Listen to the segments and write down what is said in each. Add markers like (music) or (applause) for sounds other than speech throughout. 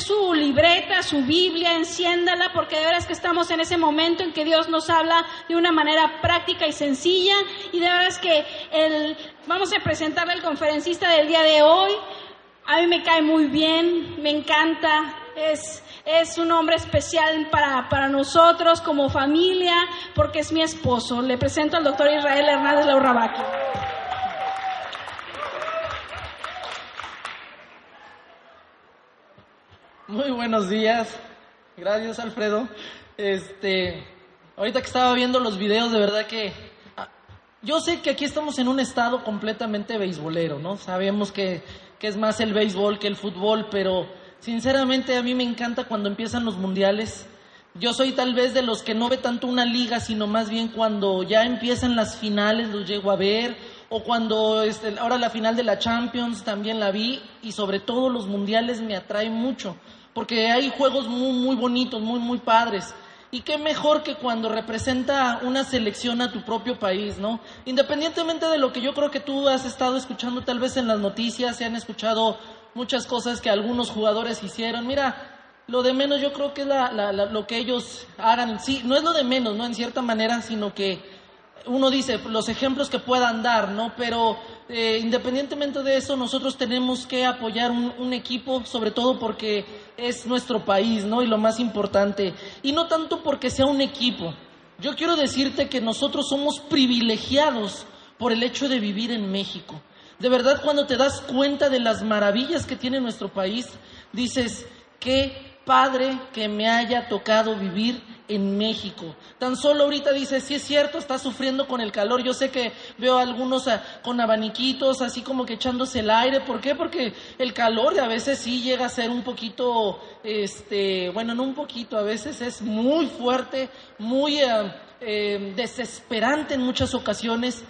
su libreta, su Biblia, enciéndala, porque de verdad es que estamos en ese momento en que Dios nos habla de una manera práctica y sencilla. Y de verdad es que el, vamos a presentarle al conferencista del día de hoy. A mí me cae muy bien, me encanta, es, es un hombre especial para, para nosotros como familia, porque es mi esposo. Le presento al doctor Israel Hernández Laurabaqui. Muy buenos días. Gracias, Alfredo. Este, ahorita que estaba viendo los videos, de verdad que ah, yo sé que aquí estamos en un estado completamente beisbolero, ¿no? Sabemos que, que es más el béisbol que el fútbol, pero sinceramente a mí me encanta cuando empiezan los mundiales. Yo soy tal vez de los que no ve tanto una liga, sino más bien cuando ya empiezan las finales los llego a ver, o cuando este, ahora la final de la Champions también la vi, y sobre todo los mundiales me atraen mucho porque hay juegos muy, muy bonitos, muy, muy padres. Y qué mejor que cuando representa una selección a tu propio país, ¿no? Independientemente de lo que yo creo que tú has estado escuchando tal vez en las noticias, se han escuchado muchas cosas que algunos jugadores hicieron. Mira, lo de menos yo creo que es lo que ellos hagan. Sí, no es lo de menos, ¿no? En cierta manera, sino que uno dice los ejemplos que puedan dar, ¿no? Pero eh, independientemente de eso, nosotros tenemos que apoyar un, equipo, sobre todo porque es nuestro país, ¿no? Y lo más importante. Y no tanto porque sea un equipo. Yo quiero decirte que nosotros somos privilegiados por el hecho de vivir en México. De verdad, cuando te das cuenta de las maravillas que tiene nuestro país, dices, qué padre que me haya tocado vivir en México. Tan solo ahorita dice, sí es cierto, está sufriendo con el calor. Yo sé que veo a algunos ah, con abaniquitos, así como que echándose el aire. ¿Por qué? Porque el calor a veces sí llega a ser un poquito, este, bueno, no un poquito, a veces es muy fuerte, muy eh, desesperante en muchas ocasiones.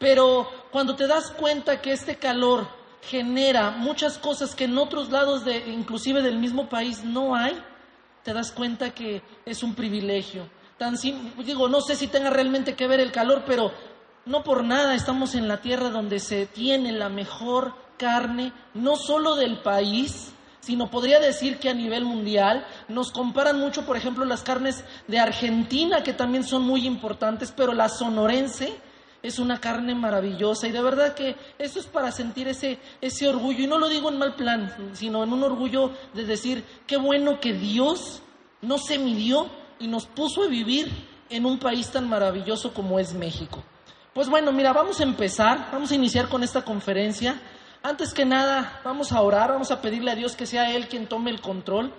Pero cuando te das cuenta que este calor genera muchas cosas que en otros lados de, inclusive del mismo país, no hay, te das cuenta que es un privilegio. Tan digo, no sé si tenga realmente que ver el calor, pero no por nada estamos en la tierra donde se tiene la mejor carne, no solo del país, sino podría decir que a nivel mundial nos comparan mucho, por ejemplo, las carnes de Argentina, que también son muy importantes, pero la sonorense es una carne maravillosa y de verdad que eso es para sentir ese, ese orgullo y no lo digo en mal plan, sino en un orgullo de decir, qué bueno que Dios no se midió y nos puso a vivir en un país tan maravilloso como es México. Pues bueno, mira, vamos a empezar, vamos a iniciar con esta conferencia. Antes que nada, vamos a orar, vamos a pedirle a Dios que sea Él quien tome el control.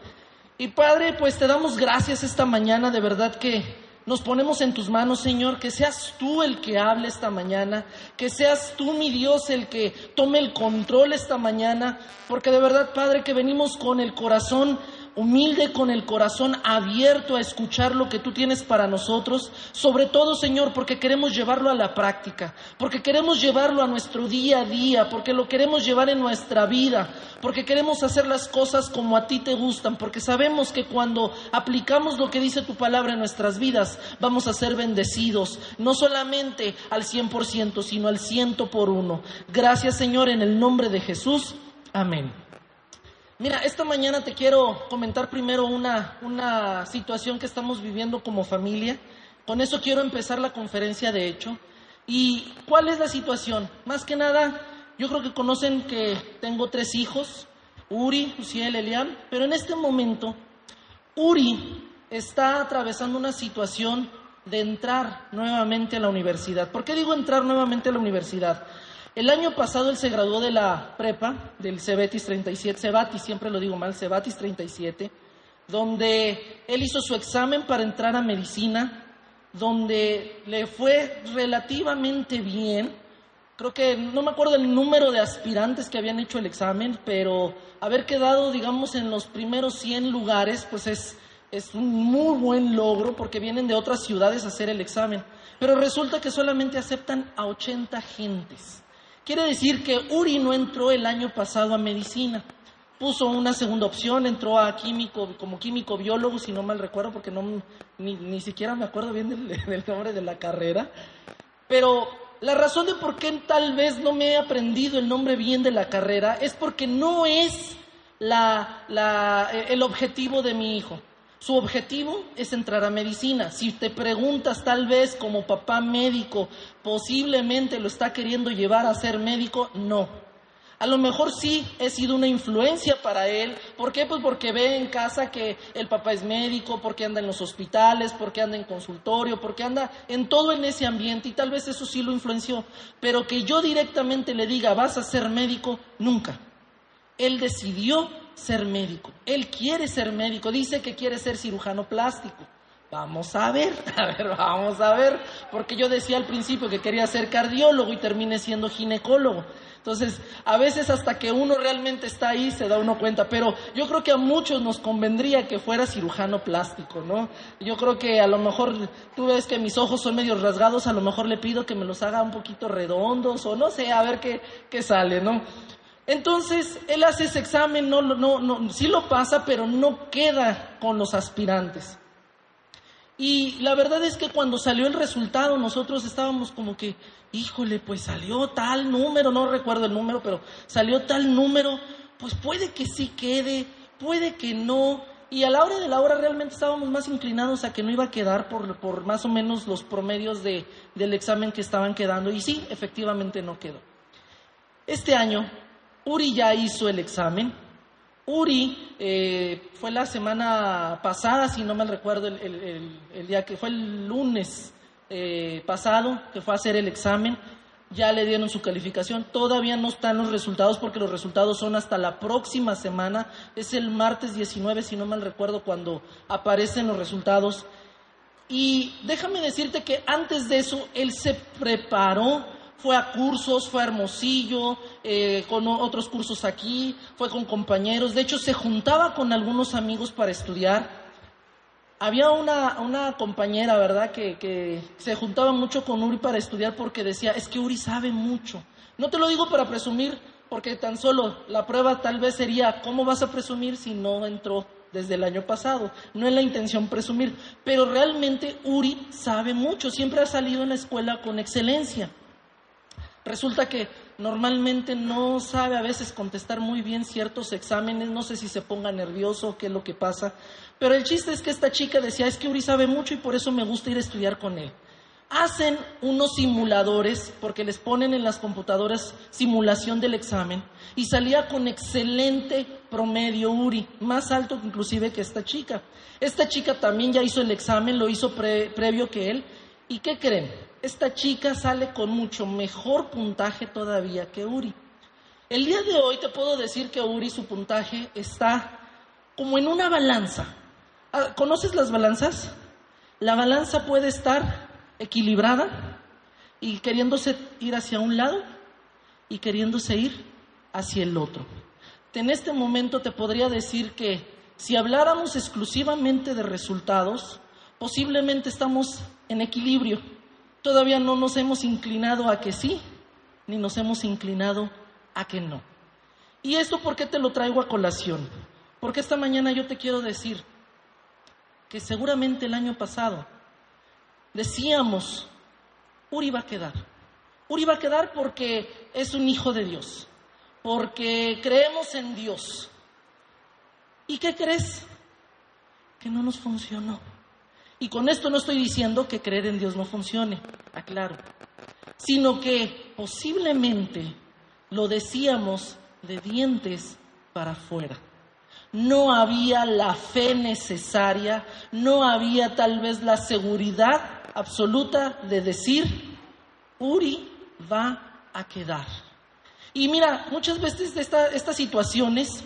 Y Padre, pues te damos gracias esta mañana, de verdad que nos ponemos en tus manos, Señor, que seas tú el que hable esta mañana, que seas tú, mi Dios, el que tome el control esta mañana, porque de verdad, Padre, que venimos con el corazón humilde con el corazón abierto a escuchar lo que tú tienes para nosotros, sobre todo Señor, porque queremos llevarlo a la práctica, porque queremos llevarlo a nuestro día a día, porque lo queremos llevar en nuestra vida, porque queremos hacer las cosas como a ti te gustan, porque sabemos que cuando aplicamos lo que dice tu palabra en nuestras vidas, vamos a ser bendecidos, no solamente al 100%, sino al ciento por uno. Gracias Señor, en el nombre de Jesús. Amén. Mira, esta mañana te quiero comentar primero una, una situación que estamos viviendo como familia. Con eso quiero empezar la conferencia de hecho. ¿Y cuál es la situación? Más que nada, yo creo que conocen que tengo tres hijos, Uri, Uciel, Elian, pero en este momento Uri está atravesando una situación de entrar nuevamente a la universidad. ¿Por qué digo entrar nuevamente a la universidad? El año pasado él se graduó de la prepa, del Cebetis 37, Cebatis, siempre lo digo mal, Cebatis 37, donde él hizo su examen para entrar a medicina, donde le fue relativamente bien. Creo que no me acuerdo el número de aspirantes que habían hecho el examen, pero haber quedado, digamos, en los primeros 100 lugares, pues es, es un muy buen logro porque vienen de otras ciudades a hacer el examen. Pero resulta que solamente aceptan a 80 gentes. Quiere decir que Uri no entró el año pasado a medicina. Puso una segunda opción, entró a químico, como químico biólogo, si no mal recuerdo, porque no, ni, siquiera me acuerdo bien del, (laughs) del nombre de la carrera. Pero la razón de por qué tal vez no me he aprendido el nombre bien de la carrera es porque no es eh, el objetivo de mi hijo. Su objetivo es entrar a medicina. Si te preguntas tal vez como papá médico, posiblemente lo está queriendo llevar a ser médico, no. A lo mejor sí he sido una influencia para él. ¿Por qué? Pues porque ve en casa que el papá es médico, porque anda en los hospitales, porque anda en consultorio, porque anda en todo en ese ambiente y tal vez eso sí lo influenció. Pero que yo directamente le diga, vas a ser médico, nunca. Él decidió ser médico. Él quiere ser médico. Dice que quiere ser cirujano plástico. Vamos a ver, (laughs) a ver, vamos a ver. Porque yo decía al principio que quería ser cardiólogo y terminé siendo ginecólogo. Entonces, a veces hasta que uno realmente está ahí se da uno cuenta, pero yo creo que a muchos nos convendría que fuera cirujano plástico, ¿no? Yo creo que a lo mejor tú ves que mis ojos son medio rasgados, a lo mejor le pido que me los haga un poquito redondos o no sé, a ver qué, qué sale, ¿no? Entonces, él hace ese examen, no, no, no, sí lo pasa, pero no queda con los aspirantes. Y la verdad es que cuando salió el resultado, nosotros estábamos como que, híjole, pues salió tal número, no recuerdo el número, pero salió tal número, pues puede que sí quede, puede que no. Y a la hora de la hora realmente estábamos más inclinados a que no iba a quedar por, por más o menos los promedios de, del examen que estaban quedando. Y sí, efectivamente no quedó. Este año, Uri ya hizo el examen, Uri eh, fue la semana pasada, si no me recuerdo, el, día que fue el lunes eh, pasado, que fue a hacer el examen, ya le dieron su calificación. Todavía no están los resultados porque los resultados son hasta la próxima semana. Es el martes 19, si no mal recuerdo, cuando aparecen los resultados. Y déjame decirte que antes de eso, él se preparó fue a cursos, fue a Hermosillo, eh, con otros cursos aquí, fue con compañeros, de hecho se juntaba con algunos amigos para estudiar. Había una, una compañera, ¿verdad?, que, que se juntaba mucho con Uri para estudiar porque decía, es que Uri sabe mucho. No te lo digo para presumir, porque tan solo la prueba tal vez sería, ¿cómo vas a presumir si no entró desde el año pasado? No es la intención presumir, pero realmente Uri sabe mucho, siempre ha salido en la escuela con excelencia. Resulta que normalmente no sabe a veces contestar muy bien ciertos exámenes, no sé si se ponga nervioso qué es lo que pasa, pero el chiste es que esta chica decía, es que Uri sabe mucho y por eso me gusta ir a estudiar con él. Hacen unos simuladores, porque les ponen en las computadoras simulación del examen, y salía con excelente promedio Uri, más alto inclusive que esta chica. Esta chica también ya hizo el examen, lo hizo previo que él, ¿y qué creen? Esta chica sale con mucho mejor puntaje todavía que Uri. El día de hoy te puedo decir que Uri su puntaje está como en una balanza. Ah, ¿Conoces las balanzas? La balanza puede estar equilibrada y queriéndose ir hacia un lado y queriéndose ir hacia el otro. En este momento te podría decir que si habláramos exclusivamente de resultados, posiblemente estamos en equilibrio todavía no nos hemos inclinado a que sí, ni nos hemos inclinado a que no. ¿Y esto por qué te lo traigo a colación? Porque esta mañana yo te quiero decir que seguramente el año pasado decíamos, Uri va a quedar. Uri va a quedar porque es un hijo de Dios, porque creemos en Dios. ¿Y qué crees? Que no nos funcionó. Y con esto no estoy diciendo que creer en Dios no funcione, aclaro, sino que posiblemente lo decíamos de dientes para afuera. No había la fe necesaria, no había tal vez la seguridad absoluta de decir, Uri va a quedar. Y mira, muchas veces estas situaciones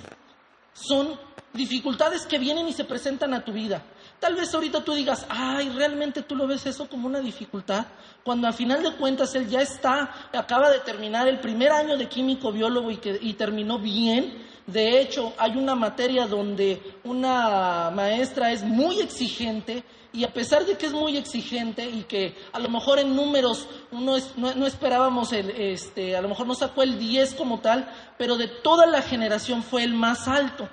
son dificultades que vienen y se presentan a tu vida. Tal vez ahorita tú digas, ay, realmente tú lo ves eso como una dificultad, cuando al final de cuentas él ya está, acaba de terminar el primer año de químico biólogo y, que, y terminó bien. De hecho, hay una materia donde una maestra es muy exigente y a pesar de que es muy exigente y que a lo mejor en números uno no, esperábamos, el, este, a lo mejor no sacó el 10 como tal, pero de toda la generación fue el más alto.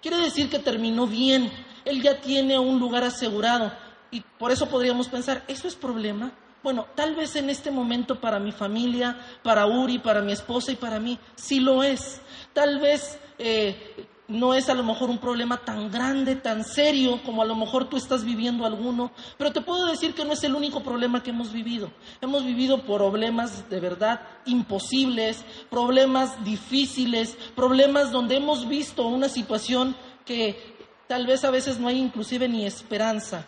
Quiere decir que terminó bien él ya tiene un lugar asegurado. Y por eso podríamos pensar, ¿eso es problema? Bueno, tal vez en este momento para mi familia, para Uri, para mi esposa y para mí, sí lo es. Tal vez eh, no es a lo mejor un problema tan grande, tan serio como a lo mejor tú estás viviendo alguno, pero te puedo decir que no es el único problema que hemos vivido. Hemos vivido problemas de verdad imposibles, problemas difíciles, problemas donde hemos visto una situación que tal vez a veces no hay inclusive ni esperanza.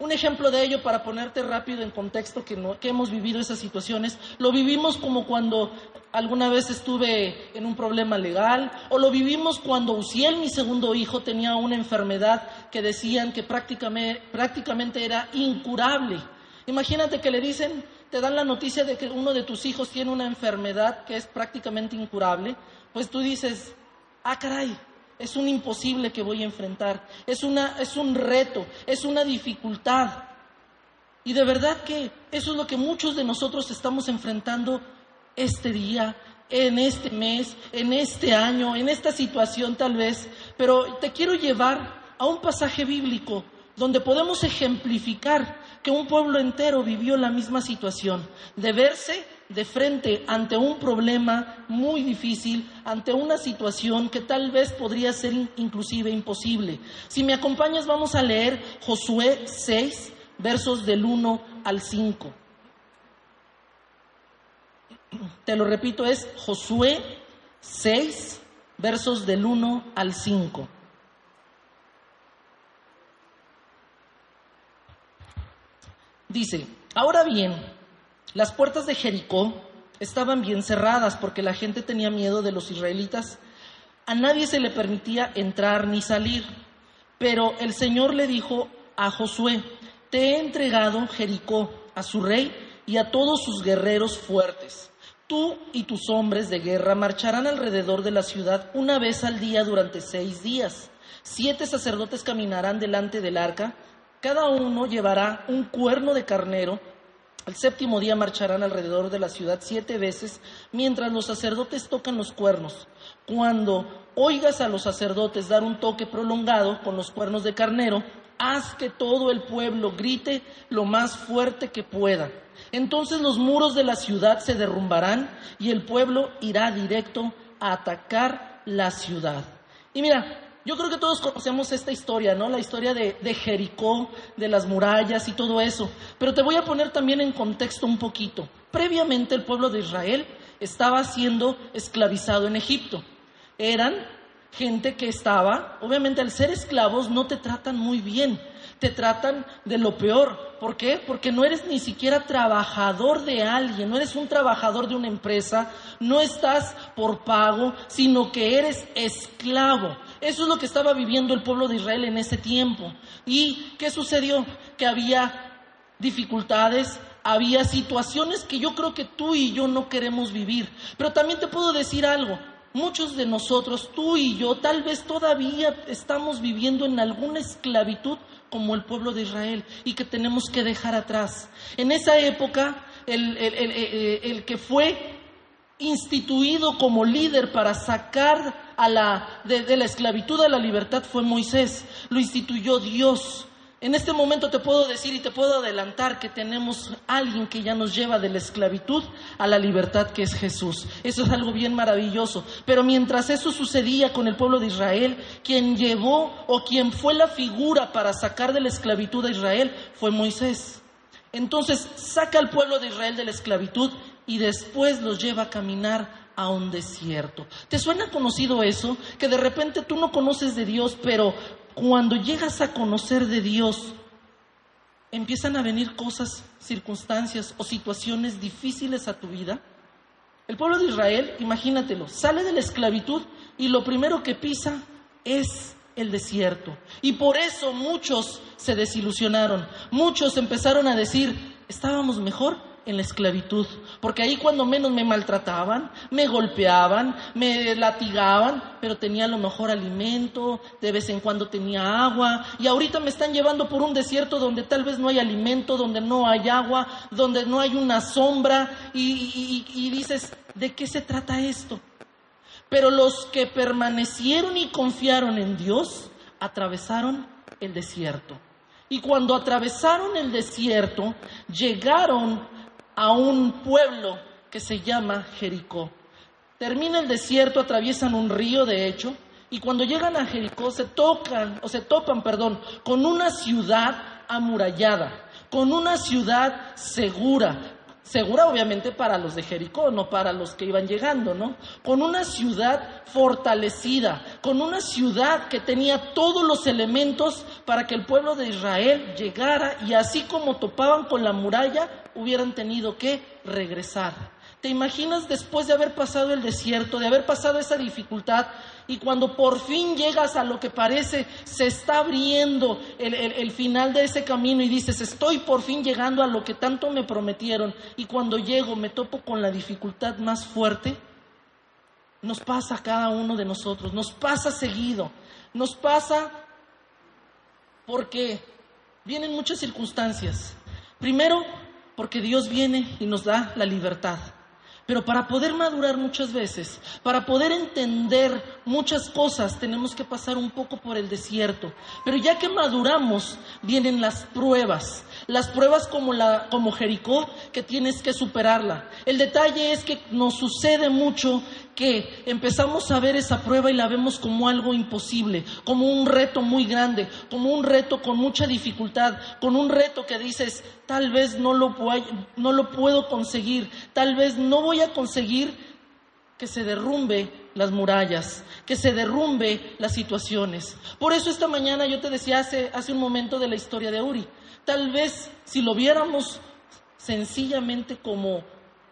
Un ejemplo de ello, para ponerte rápido en contexto que, que, hemos vivido esas situaciones, lo vivimos como cuando alguna vez estuve en un problema legal, o lo vivimos cuando Uciel, mi segundo hijo, tenía una enfermedad que decían que prácticamente, prácticamente era incurable. Imagínate que le dicen, te dan la noticia de que uno de tus hijos tiene una enfermedad que es prácticamente incurable, pues tú dices, ah, caray, es un imposible que voy a enfrentar, es, una, es un reto, es una dificultad. Y de verdad que eso es lo que muchos de nosotros estamos enfrentando este día, en este mes, en este año, en esta situación tal vez. Pero te quiero llevar a un pasaje bíblico donde podemos ejemplificar que un pueblo entero vivió la misma situación, de verse de frente ante un problema muy difícil, ante una situación que tal vez podría ser inclusive imposible. Si me acompañas vamos a leer Josué 6, versos del 1 al 5. (clears throat) Te lo repito, es Josué 6, versos del 1 al 5. Dice, ahora bien, las puertas de Jericó estaban bien cerradas porque la gente tenía miedo de los israelitas. A nadie se le permitía entrar ni salir. Pero el Señor le dijo a Josué, te he entregado Jericó a su rey y a todos sus guerreros fuertes. Tú y tus hombres de guerra marcharán alrededor de la ciudad una vez al día durante seis días. Siete sacerdotes caminarán delante del arca cada uno llevará un cuerno de carnero. El séptimo día marcharán alrededor de la ciudad siete veces, mientras los sacerdotes tocan los cuernos. Cuando oigas a los sacerdotes dar un toque prolongado con los cuernos de carnero, haz que todo el pueblo grite lo más fuerte que pueda. Entonces los muros de la ciudad se derrumbarán y el pueblo irá directo a atacar la ciudad. Y mira, yo creo que todos conocemos esta historia, ¿no? La historia de, Jericó, de las murallas y todo eso. Pero te voy a poner también en contexto un poquito. Previamente el pueblo de Israel estaba siendo esclavizado en Egipto. Eran gente que estaba, obviamente al ser esclavos no te tratan muy bien, te tratan de lo peor. ¿Por qué? Porque no eres ni siquiera trabajador de alguien, no eres un trabajador de una empresa, no estás por pago, sino que eres esclavo. Eso es lo que estaba viviendo el pueblo de Israel en ese tiempo. ¿Y qué sucedió? Que había dificultades, había situaciones que yo creo que tú y yo no queremos vivir. Pero también te puedo decir algo. Muchos de nosotros, tú y yo, tal vez todavía estamos viviendo en alguna esclavitud como el pueblo de Israel y que tenemos que dejar atrás. En esa época, el, el que fue instituido como líder para sacar de, la esclavitud a la libertad fue Moisés, lo instituyó Dios. En este momento te puedo decir y te puedo adelantar que tenemos alguien que ya nos lleva de la esclavitud a la libertad que es Jesús. Eso es algo bien maravilloso. Pero mientras eso sucedía con el pueblo de Israel, quien llevó o quien fue la figura para sacar de la esclavitud a Israel fue Moisés. Entonces saca al pueblo de Israel de la esclavitud y después los lleva a caminar a un desierto. ¿Te suena conocido eso? Que de repente tú no conoces de Dios, pero cuando llegas a conocer de Dios, empiezan a venir cosas, circunstancias o situaciones difíciles a tu vida. El pueblo de Israel, imagínatelo, sale de la esclavitud y lo primero que pisa es el desierto. Y por eso muchos se desilusionaron, muchos empezaron a decir, estábamos mejor en la esclavitud, porque ahí cuando menos me maltrataban, me golpeaban, me latigaban, pero tenía a lo mejor alimento, de vez en cuando tenía agua, y ahorita me están llevando por un desierto donde tal vez no hay alimento, donde no hay agua, donde no hay una sombra, y, y dices, ¿de qué se trata esto? Pero los que permanecieron y confiaron en Dios, atravesaron el desierto. Y cuando atravesaron el desierto, llegaron a un pueblo que se llama Jericó. termina el desierto, atraviesan un río, de hecho, y cuando llegan a Jericó se tocan, o se topan, perdón, con una ciudad amurallada, con una ciudad segura, segura obviamente para los de Jericó, no para los que iban llegando, ¿no? Con una ciudad fortalecida, con una ciudad que tenía todos los elementos para que el pueblo de Israel llegara y así como topaban con la muralla, hubieran tenido que regresar. ¿Te imaginas después de haber pasado el desierto, de haber pasado esa dificultad, y cuando por fin llegas a lo que parece se está abriendo el, final de ese camino y dices, estoy por fin llegando a lo que tanto me prometieron, y cuando llego me topo con la dificultad más fuerte? Nos pasa a cada uno de nosotros, nos pasa seguido, nos pasa porque vienen muchas circunstancias. Primero, porque Dios viene y nos da la libertad. Pero para poder madurar muchas veces, para poder entender muchas cosas, tenemos que pasar un poco por el desierto. Pero ya que maduramos, vienen las pruebas. Las pruebas como, la, como Jericó, que tienes que superarla. El detalle es que nos sucede mucho que empezamos a ver esa prueba y la vemos como algo imposible, como un reto muy grande, como un reto con mucha dificultad, con un reto que dices, tal vez no lo, no lo puedo conseguir, tal vez no voy a conseguir que se derrumbe las murallas, que se derrumbe las situaciones. Por eso esta mañana yo te decía hace, hace un momento de la historia de Uri. Tal vez si lo viéramos sencillamente como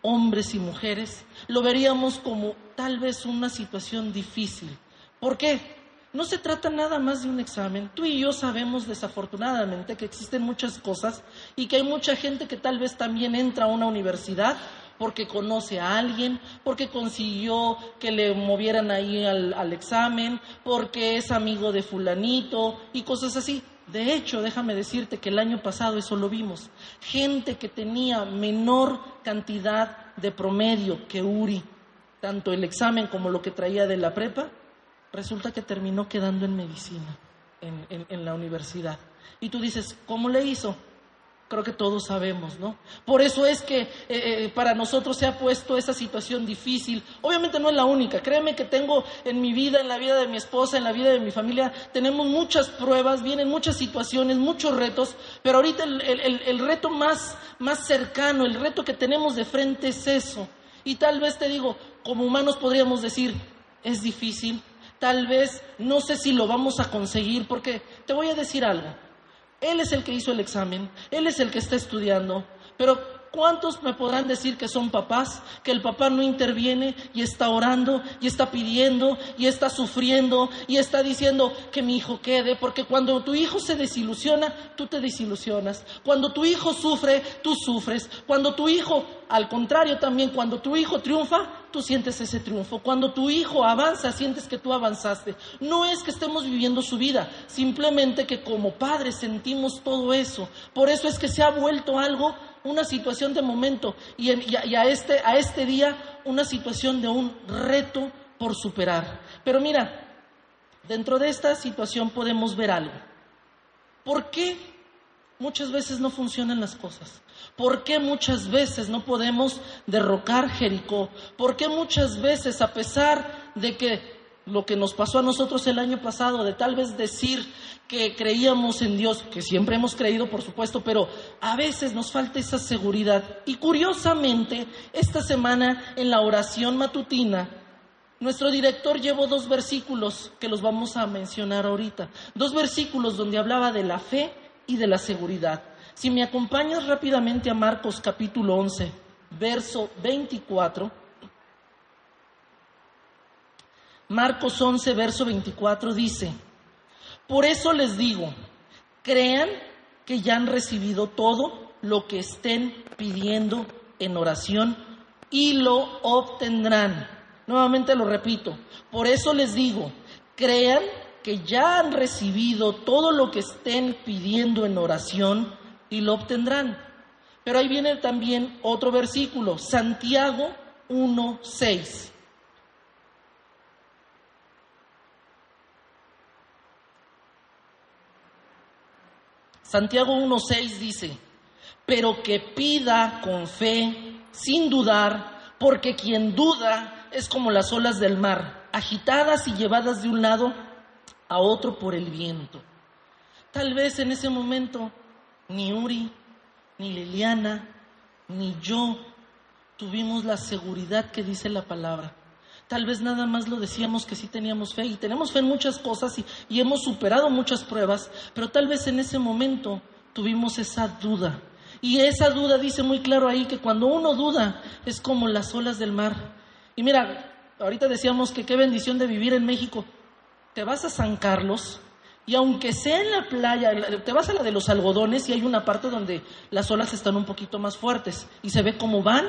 hombres y mujeres, lo veríamos como tal vez una situación difícil. ¿Por qué? No se trata nada más de un examen. Tú y yo sabemos desafortunadamente que existen muchas cosas y que hay mucha gente que tal vez también entra a una universidad porque conoce a alguien, porque consiguió que le movieran ahí al, examen, porque es amigo de fulanito y cosas así. De hecho, déjame decirte que el año pasado eso lo vimos. Gente que tenía menor cantidad de promedio que Uri, tanto el examen como lo que traía de la prepa, resulta que terminó quedando en medicina, en la universidad. Y tú dices, ¿cómo le hizo? Creo que todos sabemos, ¿no? Por eso es que eh, eh, para nosotros se ha puesto esa situación difícil. Obviamente no es la única. Créeme que tengo en mi vida, en la vida de mi esposa, en la vida de mi familia, tenemos muchas pruebas, vienen muchas situaciones, muchos retos, pero ahorita el, el reto más, más cercano, el reto que tenemos de frente es eso. Y tal vez te digo, como humanos podríamos decir, es difícil, tal vez no sé si lo vamos a conseguir, porque te voy a decir algo. Él es el que hizo el examen, Él es el que está estudiando, pero ¿cuántos me podrán decir que son papás, que el papá no interviene y está orando y está pidiendo y está sufriendo y está diciendo que mi hijo quede? Porque cuando tu hijo se desilusiona, tú te desilusionas. Cuando tu hijo sufre, tú sufres. Cuando tu hijo, al contrario también, cuando tu hijo triunfa, tú sientes ese triunfo. Cuando tu hijo avanza, sientes que tú avanzaste. No es que estemos viviendo su vida, simplemente que como padres sentimos todo eso. Por eso es que se ha vuelto algo, una situación de momento, y, a, este, a este día una situación de un reto por superar. Pero mira, dentro de esta situación podemos ver algo. ¿Por qué muchas veces no funcionan las cosas? ¿Por qué muchas veces no podemos derrocar Jericó? ¿Por qué muchas veces, a pesar de que lo que nos pasó a nosotros el año pasado, de tal vez decir que creíamos en Dios, que siempre hemos creído, por supuesto, pero a veces nos falta esa seguridad. Y curiosamente, esta semana en la oración matutina, nuestro director llevó dos versículos que los vamos a mencionar ahorita. Dos versículos donde hablaba de la fe y de la seguridad. Si me acompañas rápidamente a Marcos capítulo 11, verso 24. Marcos 11, verso 24 dice, por eso les digo, crean que ya han recibido todo lo que estén pidiendo en oración y lo obtendrán. Nuevamente lo repito, por eso les digo, crean que ya han recibido todo lo que estén pidiendo en oración y lo obtendrán. Pero ahí viene también otro versículo, Santiago 1.6. Santiago 1.6 dice, pero que pida con fe, sin dudar, porque quien duda es como las olas del mar, agitadas y llevadas de un lado a otro por el viento. Tal vez en ese momento ni Uri, ni Liliana, ni yo tuvimos la seguridad que dice la palabra. Tal vez nada más lo decíamos que sí teníamos fe y tenemos fe en muchas cosas y, hemos superado muchas pruebas, pero tal vez en ese momento tuvimos esa duda. Y esa duda dice muy claro ahí que cuando uno duda es como las olas del mar. Y mira, ahorita decíamos que qué bendición de vivir en México. Te vas a San Carlos y aunque sea en la playa, te vas a la de los algodones y hay una parte donde las olas están un poquito más fuertes y se ve cómo van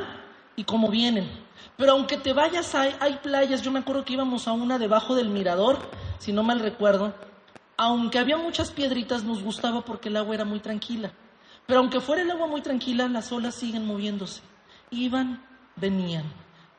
y cómo vienen. Pero aunque te vayas, hay, hay playas, yo me acuerdo que íbamos a una debajo del mirador, si no mal recuerdo, aunque había muchas piedritas, nos gustaba porque el agua era muy tranquila. Pero aunque fuera el agua muy tranquila, las olas siguen moviéndose. Iban, venían,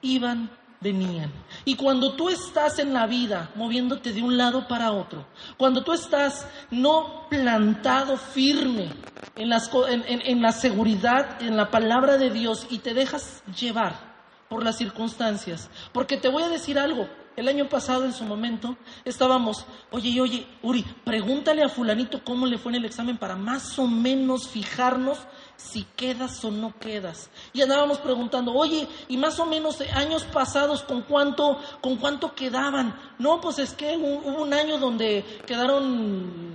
iban, venían. Y cuando tú estás en la vida moviéndote de un lado para otro, cuando tú estás no plantado firme en, las, en, en la seguridad, en la palabra de Dios y te dejas llevar por las circunstancias. Porque te voy a decir algo, el año pasado en su momento estábamos, oye, oye, Uri, pregúntale a fulanito cómo le fue en el examen para más o menos fijarnos si quedas o no quedas. Y andábamos preguntando, oye, y más o menos años pasados, ¿con cuánto, con cuánto quedaban? No, pues es que hubo un año donde quedaron,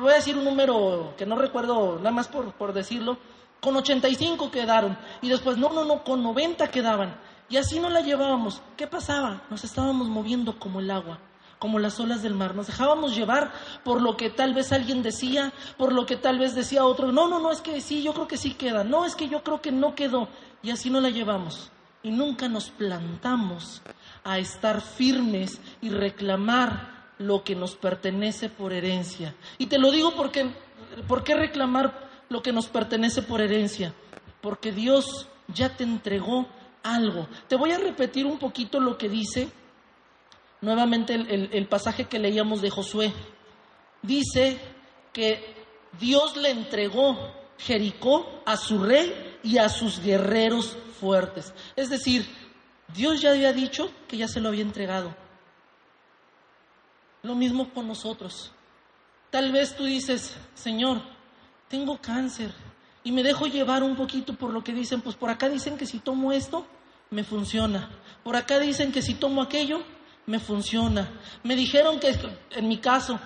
voy a decir un número que no recuerdo, nada más por, por decirlo, con 85 quedaron. Y después, no, no, no, con 90 quedaban. Y así no la llevábamos. ¿Qué pasaba? Nos estábamos moviendo como el agua, como las olas del mar. Nos dejábamos llevar por lo que tal vez alguien decía, por lo que tal vez decía otro. No, no, no, es que sí, yo creo que sí queda. No, es que yo creo que no quedó. Y así no la llevamos. Y nunca nos plantamos a estar firmes y reclamar lo que nos pertenece por herencia. Y te lo digo porque, ¿por qué reclamar lo que nos pertenece por herencia, porque Dios ya te entregó algo. Te voy a repetir un poquito lo que dice nuevamente el, pasaje que leíamos de Josué. Dice que Dios le entregó Jericó a su rey y a sus guerreros fuertes. Es decir, Dios ya había dicho que ya se lo había entregado. Lo mismo con nosotros. Tal vez tú dices, Señor, tengo cáncer y me dejo llevar un poquito por lo que dicen, pues por acá dicen que si tomo esto, me funciona. Por acá dicen que si tomo aquello, me funciona. Me dijeron que en mi caso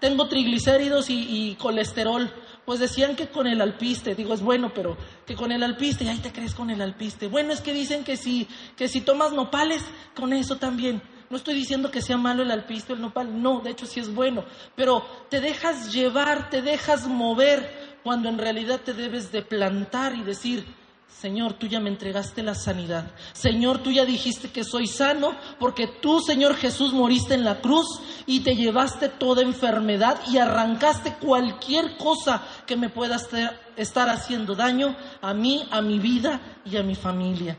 tengo triglicéridos y, colesterol. Pues decían que con el alpiste, digo, es bueno, pero que con el alpiste, y ahí te crees con el alpiste. Bueno, es que dicen que si, que si tomas nopales, con eso también. No estoy diciendo que sea malo el alpiste o el nopal, no, de hecho sí es bueno, pero te dejas llevar, te dejas mover cuando en realidad te debes de plantar y decir, Señor, tú ya me entregaste la sanidad. Señor, tú ya dijiste que soy sano porque tú, Señor Jesús, moriste en la cruz y te llevaste toda enfermedad y arrancaste cualquier cosa que me pueda estar haciendo daño a mí, a mi vida y a mi familia.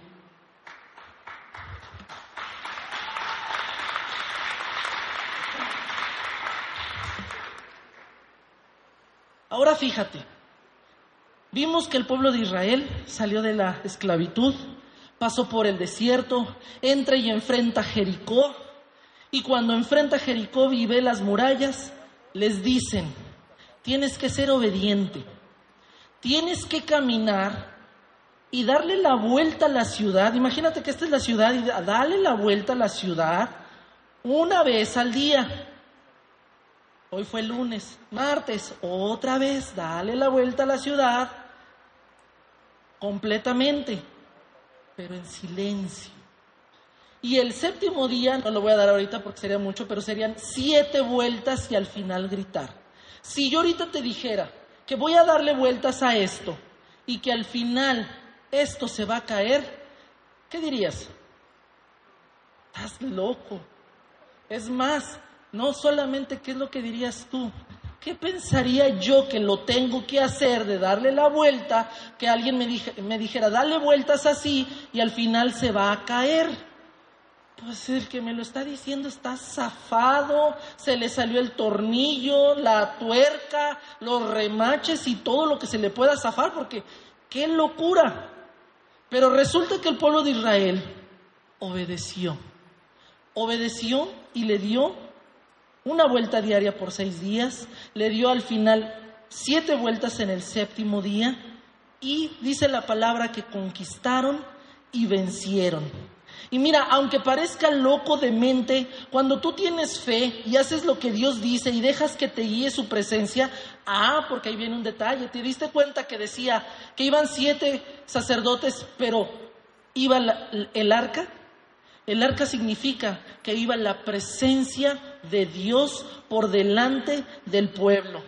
Ahora fíjate, vimos que el pueblo de Israel salió de la esclavitud, pasó por el desierto, entra y enfrenta a Jericó, y cuando enfrenta a Jericó y ve las murallas, les dicen, tienes que ser obediente, tienes que caminar y darle la vuelta a la ciudad. Imagínate que esta es la ciudad y darle la vuelta a la ciudad una vez al día. Hoy fue lunes, martes, otra vez, dale la vuelta a la ciudad completamente, pero en silencio. Y el séptimo día, no lo voy a dar ahorita porque sería mucho, pero serían siete vueltas y al final gritar. Si yo ahorita te dijera que voy a darle vueltas a esto y que al final esto se va a caer, ¿qué dirías? Estás loco. Es más, no solamente qué es lo que dirías tú, ¿qué pensaría yo que lo tengo que hacer de darle la vuelta, que alguien me, dijera, dale vueltas así y al final se va a caer? Pues el que me lo está diciendo está zafado, se le salió el tornillo, la tuerca, los remaches y todo lo que se le pueda zafar, porque qué locura. Pero resulta que el pueblo de Israel obedeció. Obedeció y le dio una vuelta diaria por seis días, le dio al final siete vueltas en el séptimo día y dice la palabra que conquistaron y vencieron. Y mira, aunque parezca loco de mente, cuando tú tienes fe y haces lo que Dios dice y dejas que te guíe su presencia, ah, porque ahí viene un detalle, te diste cuenta que decía que iban siete sacerdotes, pero iba el arca. El arca significa que iba la presencia de Dios por delante del pueblo.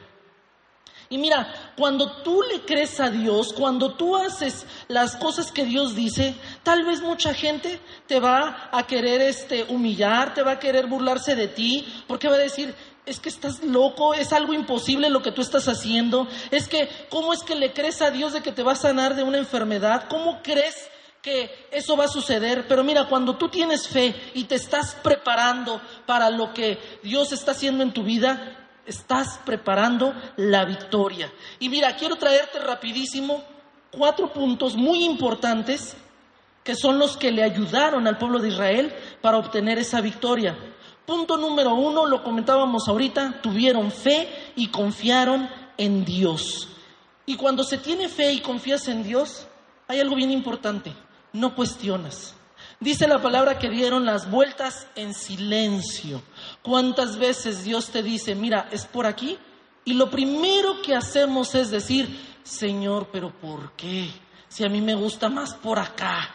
Y mira, cuando tú le crees a Dios, cuando tú haces las cosas que Dios dice, tal vez mucha gente te va a querer este humillar, te va a querer burlarse de ti, porque va a decir, es que estás loco, es algo imposible lo que tú estás haciendo, es que ¿cómo es que le crees a Dios de que te va a sanar de una enfermedad? ¿Cómo crees que eso va a suceder, pero mira, cuando tú tienes fe y te estás preparando para lo que Dios está haciendo en tu vida, estás preparando la victoria. Y mira, quiero traerte rapidísimo cuatro puntos muy importantes que son los que le ayudaron al pueblo de Israel para obtener esa victoria. Punto número uno, lo comentábamos ahorita, tuvieron fe y confiaron en Dios. Y cuando se tiene fe y confías en Dios, hay algo bien importante, no cuestionas. Dice la palabra que dieron las vueltas en silencio. ¿Cuántas veces Dios te dice, mira, es por aquí? Y lo primero que hacemos es decir, Señor, pero ¿por qué? Si a mí me gusta más por acá.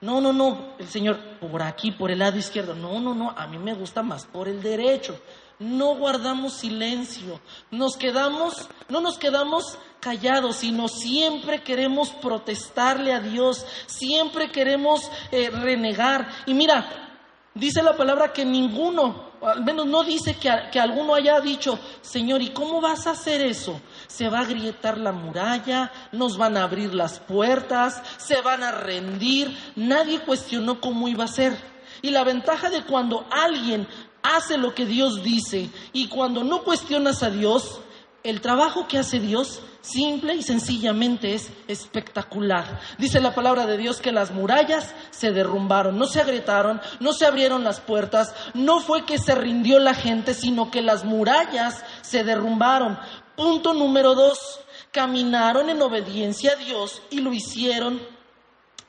No, no, no, el Señor, por aquí, por el lado izquierdo. No, no, no, a mí me gusta más por el derecho. No guardamos silencio, nos quedamos, no nos quedamos callados, sino siempre queremos protestarle a Dios, siempre queremos eh, renegar. Y mira, dice la palabra que ninguno, al menos no dice que, que alguno haya dicho, Señor, ¿y cómo vas a hacer eso? Se va a grietar la muralla, nos van a abrir las puertas, se van a rendir. Nadie cuestionó cómo iba a ser. Y la ventaja de cuando alguien hace lo que Dios dice y cuando no cuestionas a Dios, el trabajo que hace Dios simple y sencillamente es espectacular. Dice la palabra de Dios que las murallas se derrumbaron, no se agrietaron, no se abrieron las puertas, no fue que se rindió la gente, sino que las murallas se derrumbaron. Punto número dos, caminaron en obediencia a Dios y lo hicieron,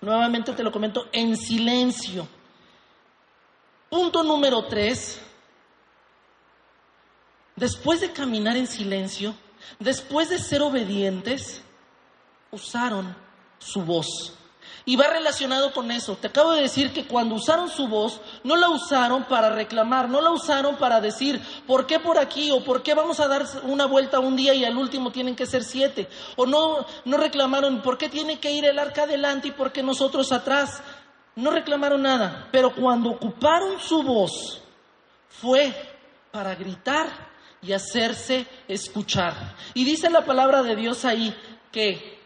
nuevamente te lo comento, en silencio. Punto número tres, después de caminar en silencio, después de ser obedientes, usaron su voz. Y va relacionado con eso. Te acabo de decir que cuando usaron su voz, no la usaron para reclamar, no la usaron para decir, ¿por qué por aquí? ¿O por qué vamos a dar una vuelta un día y al último tienen que ser siete? O no, no reclamaron, ¿por qué tiene que ir el arca adelante y por qué nosotros atrás? No reclamaron nada. Pero cuando ocuparon su voz, fue para gritar y hacerse escuchar. Y dice la palabra de Dios ahí que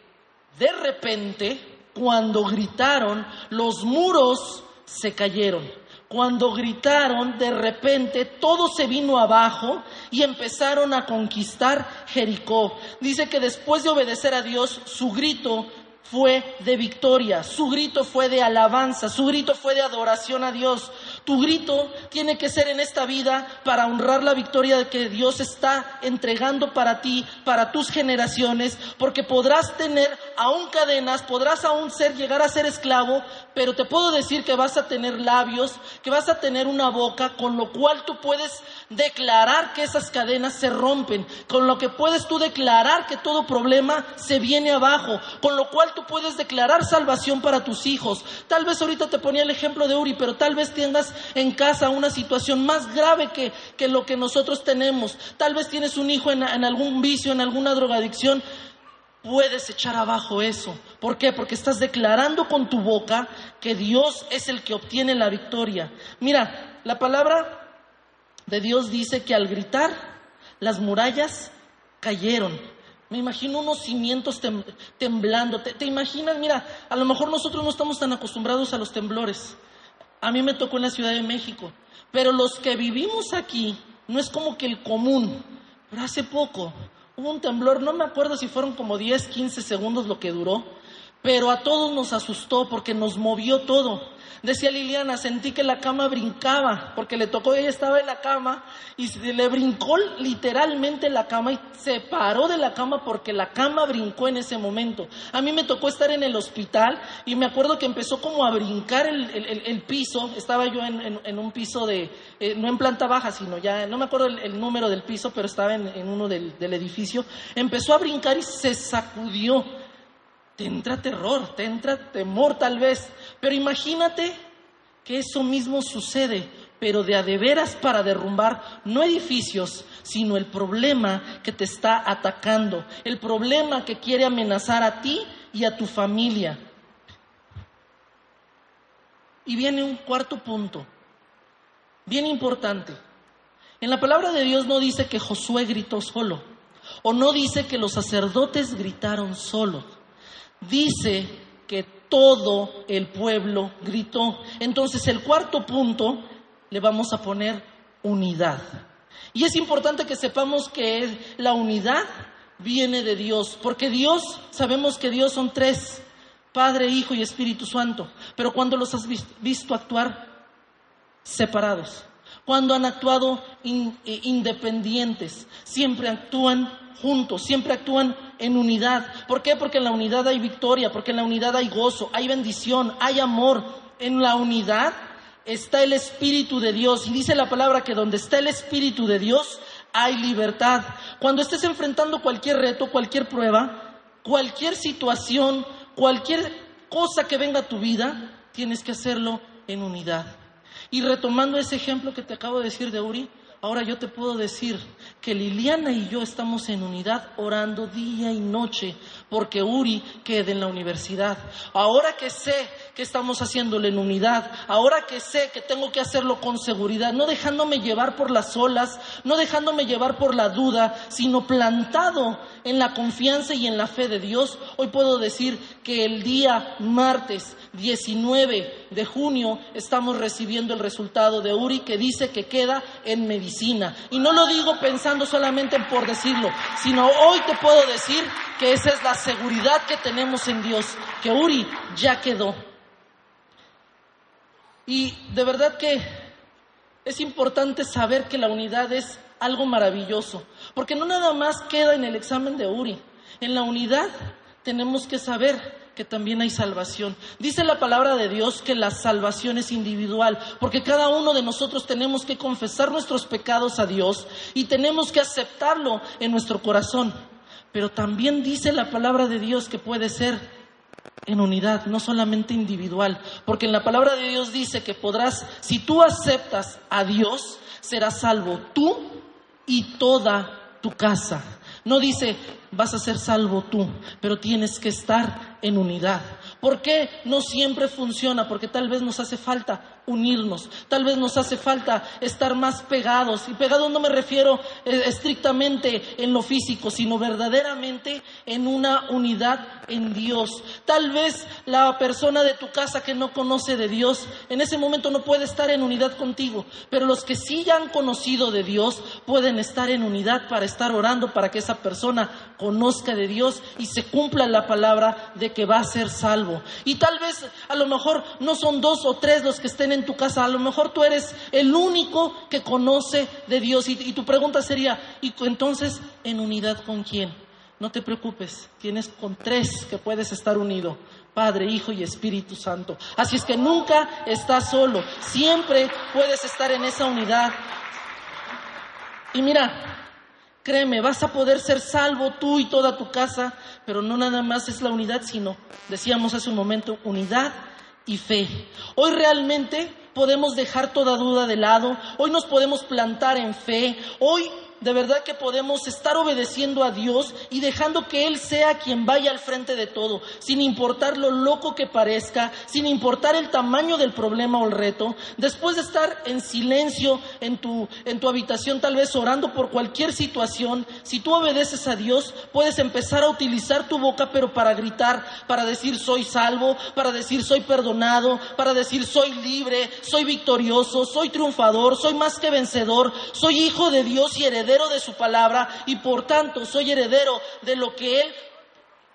de repente, cuando gritaron, los muros se cayeron. Cuando gritaron, de repente todo se vino abajo y empezaron a conquistar Jericó. Dice que después de obedecer a Dios, su grito fue de victoria, su grito fue de alabanza, su grito fue de adoración a Dios. Tu grito tiene que ser en esta vida para honrar la victoria que Dios está entregando para ti, para tus generaciones, porque podrás tener aún cadenas, podrás aún ser, llegar a ser esclavo, pero te puedo decir que vas a tener labios, que vas a tener una boca, con lo cual tú puedes declarar que esas cadenas se rompen, con lo que puedes tú declarar que todo problema se viene abajo, con lo cual tú puedes declarar salvación para tus hijos. Tal vez ahorita te ponía el ejemplo de Uri, pero tal vez tengas en casa una situación más grave que, que lo que nosotros tenemos. Tal vez tienes un hijo en, en algún vicio, en alguna drogadicción. Puedes echar abajo eso. ¿Por qué? Porque estás declarando con tu boca que Dios es el que obtiene la victoria. Mira, la palabra de Dios dice que al gritar las murallas cayeron. Me imagino unos cimientos temblando. ¿Te, ¿Te, imaginas? Mira, a lo mejor nosotros no estamos tan acostumbrados a los temblores. A mí me tocó en la Ciudad de México. Pero los que vivimos aquí, no es como que el común. Pero hace poco hubo un temblor, no me acuerdo si fueron como 10, 15 segundos lo que duró. Pero a todos nos asustó porque nos movió todo. Decía Liliana, sentí que la cama brincaba, porque le tocó, ella estaba en la cama y le brincó literalmente la cama y se paró de la cama porque la cama brincó en ese momento. A mí me tocó estar en el hospital y me acuerdo que empezó como a brincar el, piso, estaba yo en, un piso de, eh, no en planta baja, sino ya, no me acuerdo el, número del piso, pero estaba en, uno del edificio, empezó a brincar y se sacudió te entra terror, te entra temor tal vez, pero imagínate que eso mismo sucede, pero de a de veras para derrumbar no edificios, sino el problema que te está atacando, el problema que quiere amenazar a ti y a tu familia. Y viene un cuarto punto, bien importante. En la palabra de Dios no dice que Josué gritó solo, o no dice que los sacerdotes gritaron solos dice que todo el pueblo gritó. Entonces el cuarto punto le vamos a poner unidad. Y es importante que sepamos que la unidad viene de Dios, porque Dios, sabemos que Dios son tres, Padre, Hijo y Espíritu Santo, pero cuando los has visto actuar separados, cuando han actuado eh, independientes, siempre actúan juntos, siempre actúan en unidad. ¿Por qué? Porque en la unidad hay victoria, porque en la unidad hay gozo, hay bendición, hay amor. En la unidad está el Espíritu de Dios. Y dice la palabra que donde está el Espíritu de Dios hay libertad. Cuando estés enfrentando cualquier reto, cualquier prueba, cualquier situación, cualquier cosa que venga a tu vida, tienes que hacerlo en unidad. Y retomando ese ejemplo que te acabo de decir de Uri, Ahora yo te puedo decir que Liliana y yo estamos en unidad orando día y noche porque Uri quede en la universidad. Ahora que sé que estamos haciéndolo en unidad, ahora que sé que tengo que hacerlo con seguridad, no dejándome llevar por las olas, no dejándome llevar por la duda, sino plantado en la confianza y en la fe de Dios, hoy puedo decir que el día martes 19 de junio estamos recibiendo el resultado de Uri que dice que queda en medicina. Y no lo digo pensando solamente en por decirlo, sino hoy te puedo decir que esa es la seguridad que tenemos en Dios, que Uri ya quedó. Y de verdad que es importante saber que la unidad es algo maravilloso, porque no nada más queda en el examen de Uri. En la unidad tenemos que saber que también hay salvación. Dice la palabra de Dios que la salvación es individual, porque cada uno de nosotros tenemos que confesar nuestros pecados a Dios y tenemos que aceptarlo en nuestro corazón. Pero también dice la palabra de Dios que puede ser en unidad, no solamente individual, porque en la palabra de Dios dice que podrás, si tú aceptas a Dios, serás salvo tú y toda tu casa. No dice, vas a ser salvo tú, pero tienes que estar en unidad. ¿Por qué no siempre funciona? Porque tal vez nos hace falta unirnos. Tal vez nos hace falta estar más pegados. Y pegados no me refiero eh, estrictamente en lo físico, sino verdaderamente en una unidad en Dios. Tal vez la persona de tu casa que no conoce de Dios, en ese momento no puede estar en unidad contigo. Pero los que sí ya han conocido de Dios pueden estar en unidad para estar orando para que esa persona conozca de Dios y se cumpla la palabra de que va a ser salvo. Y tal vez a lo mejor no son dos o tres los que estén en tu casa. A lo mejor tú eres el único que conoce de Dios. Y, tu pregunta sería, ¿y entonces en unidad con quién? No te preocupes, tienes con tres que puedes estar unido. Padre, Hijo y Espíritu Santo. Así es que nunca estás solo, siempre puedes estar en esa unidad. Y mira, créeme, vas a poder ser salvo tú y toda tu casa, pero no nada más es la unidad, sino, decíamos hace un momento, unidad y fe. Hoy realmente podemos dejar toda duda de lado, hoy nos podemos plantar en fe, hoy de verdad que podemos estar obedeciendo a Dios y dejando que Él sea quien vaya al frente de todo, sin importar lo loco que parezca, sin importar el tamaño del problema o el reto. Después de estar en silencio en tu, en tu habitación, tal vez orando por cualquier situación, si tú obedeces a Dios, puedes empezar a utilizar tu boca, pero para gritar, para decir soy salvo, para decir soy perdonado, para decir soy libre, soy victorioso, soy triunfador, soy más que vencedor, soy hijo de Dios y heredero de su palabra y por tanto soy heredero de lo que Él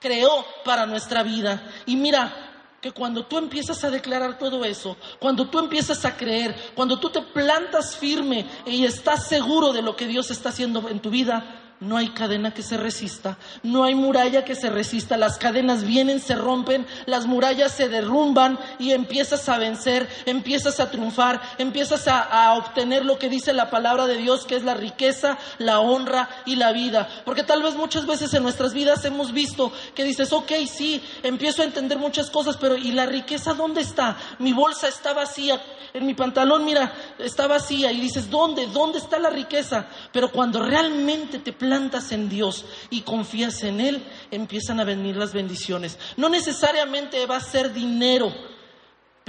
creó para nuestra vida. Y mira, que cuando tú empiezas a declarar todo eso, cuando tú empiezas a creer, cuando tú te plantas firme y estás seguro de lo que Dios está haciendo en tu vida, no hay cadena que se resista, no hay muralla que se resista, las cadenas vienen, se rompen, las murallas se derrumban y empiezas a vencer, empiezas a triunfar, empiezas a, obtener lo que dice la palabra de Dios, que es la riqueza, la honra y la vida. Porque tal vez muchas veces en nuestras vidas hemos visto que dices, ok, sí, empiezo a entender muchas cosas, pero ¿y la riqueza dónde está? Mi bolsa está vacía, en mi pantalón, mira, está vacía y dices, ¿dónde? ¿Dónde está la riqueza? Pero cuando realmente te plantas en Dios y confías en Él, empiezan a venir las bendiciones. No necesariamente va a ser dinero,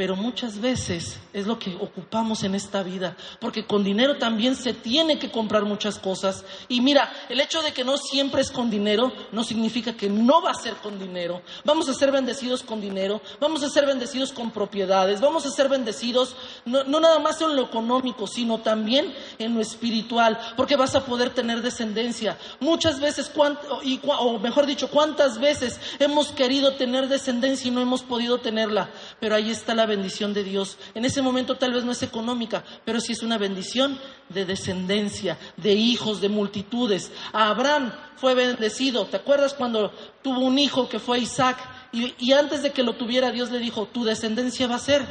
pero muchas veces es lo que ocupamos en esta vida, porque con dinero también se tiene que comprar muchas cosas. Y mira, el hecho de que no siempre es con dinero no significa que no va a ser con dinero. Vamos a ser bendecidos con dinero, vamos a ser bendecidos con propiedades, vamos a ser bendecidos no, nada más en lo económico, sino también en lo espiritual, porque vas a poder tener descendencia. Muchas veces, o mejor dicho, cuántas veces hemos querido tener descendencia y no hemos podido tenerla, pero ahí está la bendición de Dios. En ese momento tal vez no es económica, pero sí es una bendición de descendencia, de hijos, de multitudes. Abraham fue bendecido. ¿Te acuerdas cuando tuvo un hijo que fue Isaac? Y, y antes de que lo tuviera, Dios le dijo, tu descendencia va a ser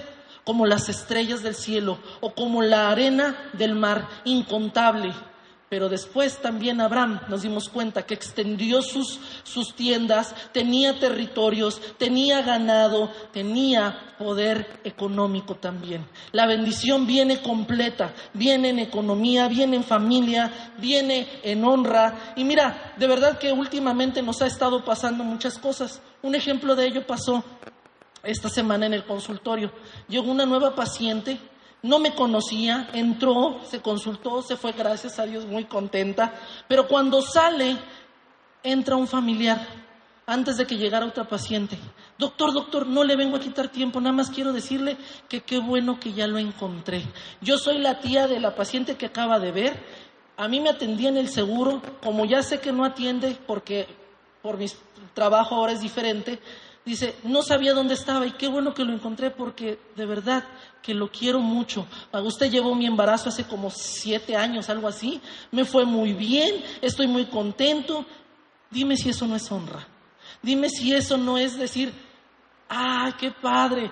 como las estrellas del cielo o como la arena del mar, incontable. Pero después también Abraham nos dimos cuenta que extendió sus, sus, tiendas, tenía territorios, tenía ganado, tenía poder económico también. La bendición viene completa, viene en economía, viene en familia, viene en honra. Y mira, de verdad que últimamente nos ha estado pasando muchas cosas. Un ejemplo de ello pasó esta semana en el consultorio. Llegó una nueva paciente no me conocía, entró, se consultó, se fue, gracias a Dios, muy contenta, pero cuando sale, entra un familiar antes de que llegara otra paciente. Doctor, doctor, no le vengo a quitar tiempo, nada más quiero decirle que qué bueno que ya lo encontré. Yo soy la tía de la paciente que acaba de ver. A mí me atendía en el seguro, como ya sé que no atiende porque por mi trabajo ahora es diferente, Dice, no sabía dónde estaba y qué bueno que lo encontré porque de verdad que lo quiero mucho. Usted llevó mi embarazo hace como siete años, algo así. Me fue muy bien, estoy muy contento. Dime si eso no es honra. Dime si eso no es decir, ¡ay, qué padre!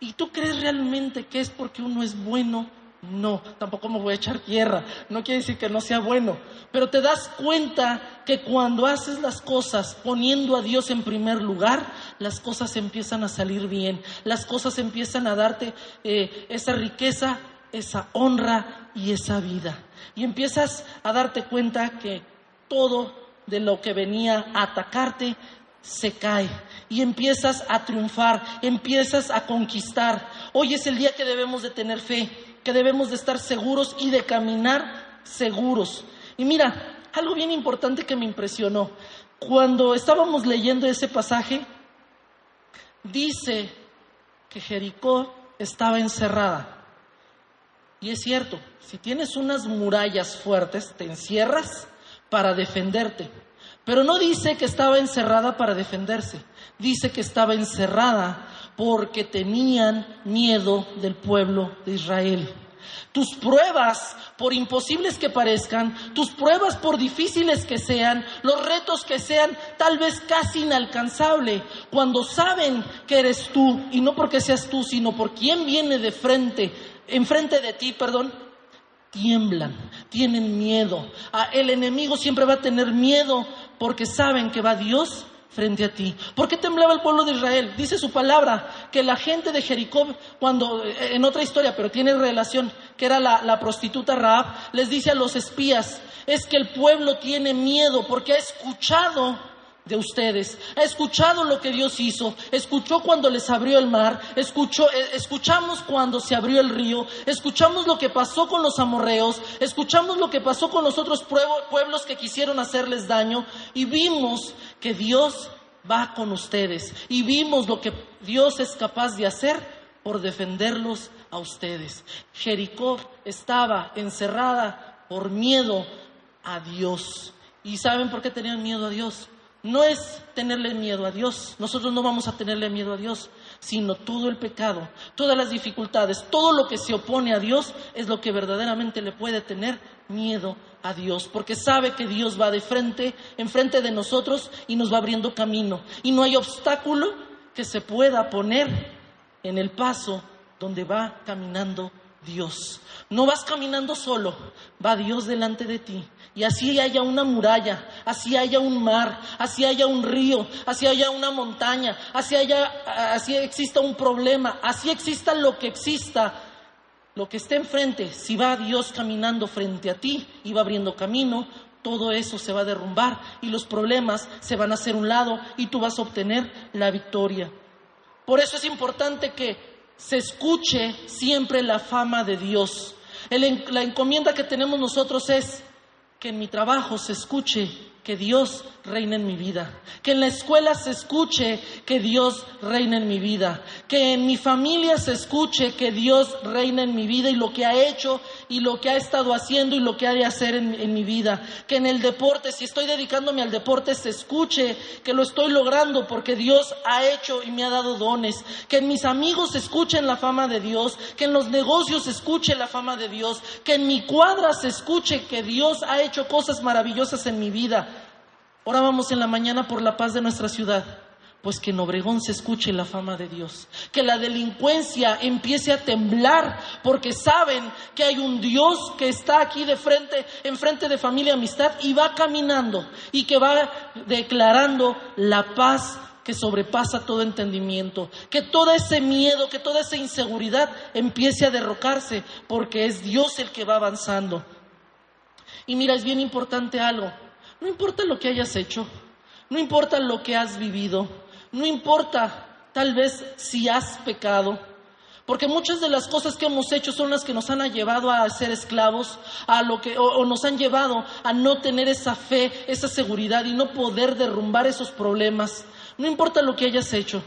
¿Y tú crees realmente que es porque uno es bueno no, tampoco me voy a echar tierra. No quiere decir que no sea bueno. Pero te das cuenta que cuando haces las cosas poniendo a Dios en primer lugar, las cosas empiezan a salir bien. Las cosas empiezan a darte eh, esa riqueza, esa honra y esa vida. Y empiezas a darte cuenta que todo de lo que venía a atacarte se cae y empiezas a triunfar, empiezas a conquistar. Hoy es el día que debemos de tener fe que debemos de estar seguros y de caminar seguros. Y mira, algo bien importante que me impresionó. Cuando estábamos leyendo ese pasaje, dice que Jericó estaba encerrada. Y es cierto, si tienes unas murallas fuertes, te encierras para defenderte. Pero no dice que estaba encerrada para defenderse, dice que estaba encerrada porque tenían miedo del pueblo de Israel. Tus pruebas, por imposibles que parezcan, tus pruebas, por difíciles que sean, los retos que sean tal vez casi inalcanzables, cuando saben que eres tú, y no porque seas tú, sino por quien viene de frente, enfrente de ti, perdón, tiemblan, tienen miedo. El enemigo siempre va a tener miedo porque saben que va Dios frente a ti. ¿Por qué temblaba el pueblo de Israel? Dice su palabra que la gente de Jericó, cuando, eh, en otra historia, pero tiene relación, que era la, la prostituta Raab, les dice a los espías, es que el pueblo tiene miedo porque ha escuchado de ustedes. Ha escuchado lo que Dios hizo, escuchó cuando les abrió el mar, escuchó, eh, escuchamos cuando se abrió el río, escuchamos lo que pasó con los amorreos, escuchamos lo que pasó con los otros pueblos que quisieron hacerles daño y vimos que Dios va con ustedes y vimos lo que Dios es capaz de hacer por defenderlos a ustedes. Jericó estaba encerrada por miedo a Dios. ¿Y saben por qué tenían miedo a Dios? No es tenerle miedo a Dios. Nosotros no vamos a tenerle miedo a Dios, sino todo el pecado, todas las dificultades, todo lo que se opone a Dios es lo que verdaderamente le puede tener miedo a Dios, porque sabe que Dios va de frente, enfrente de nosotros y nos va abriendo camino. Y no hay obstáculo que se pueda poner en el paso donde va caminando Dios. No vas caminando solo, va Dios delante de ti. Y así haya una muralla, así haya un mar, así haya un río, así haya una montaña, así haya, así exista un problema, así exista lo que exista, lo que esté enfrente, si va Dios caminando frente a ti y va abriendo camino, todo eso se va a derrumbar y los problemas se van a hacer un lado y tú vas a obtener la victoria. Por eso es importante que se escuche siempre la fama de Dios. la encomienda que tenemos nosotros es que en mi trabajo se escuche que Dios reina en mi vida, que en la escuela se escuche que Dios reina en mi vida, que en mi familia se escuche que Dios reina en mi vida y lo que ha hecho y lo que ha estado haciendo y lo que ha de hacer en, en mi vida, que en el deporte, si estoy dedicándome al deporte, se escuche que lo estoy logrando porque Dios ha hecho y me ha dado dones, que en mis amigos se escuchen la fama de Dios, que en los negocios se escuche la fama de Dios, que en mi cuadra se escuche que Dios ha hecho cosas maravillosas en mi vida. Orábamos en la mañana por la paz de nuestra ciudad. Pues que en Obregón se escuche la fama de Dios, que la delincuencia empiece a temblar porque saben que hay un Dios que está aquí de frente, enfrente de familia amistad y va caminando y que va declarando la paz que sobrepasa todo entendimiento, que todo ese miedo, que toda esa inseguridad empiece a derrocarse porque es Dios el que va avanzando. Y mira, es bien importante algo. No importa lo que hayas hecho, no importa lo que has vivido, no importa tal vez si has pecado, porque muchas de las cosas que hemos hecho son las que nos han llevado a ser esclavos, a lo que, o, nos han llevado a no tener esa fe, esa seguridad y no poder derrumbar esos problemas. No importa lo que hayas hecho,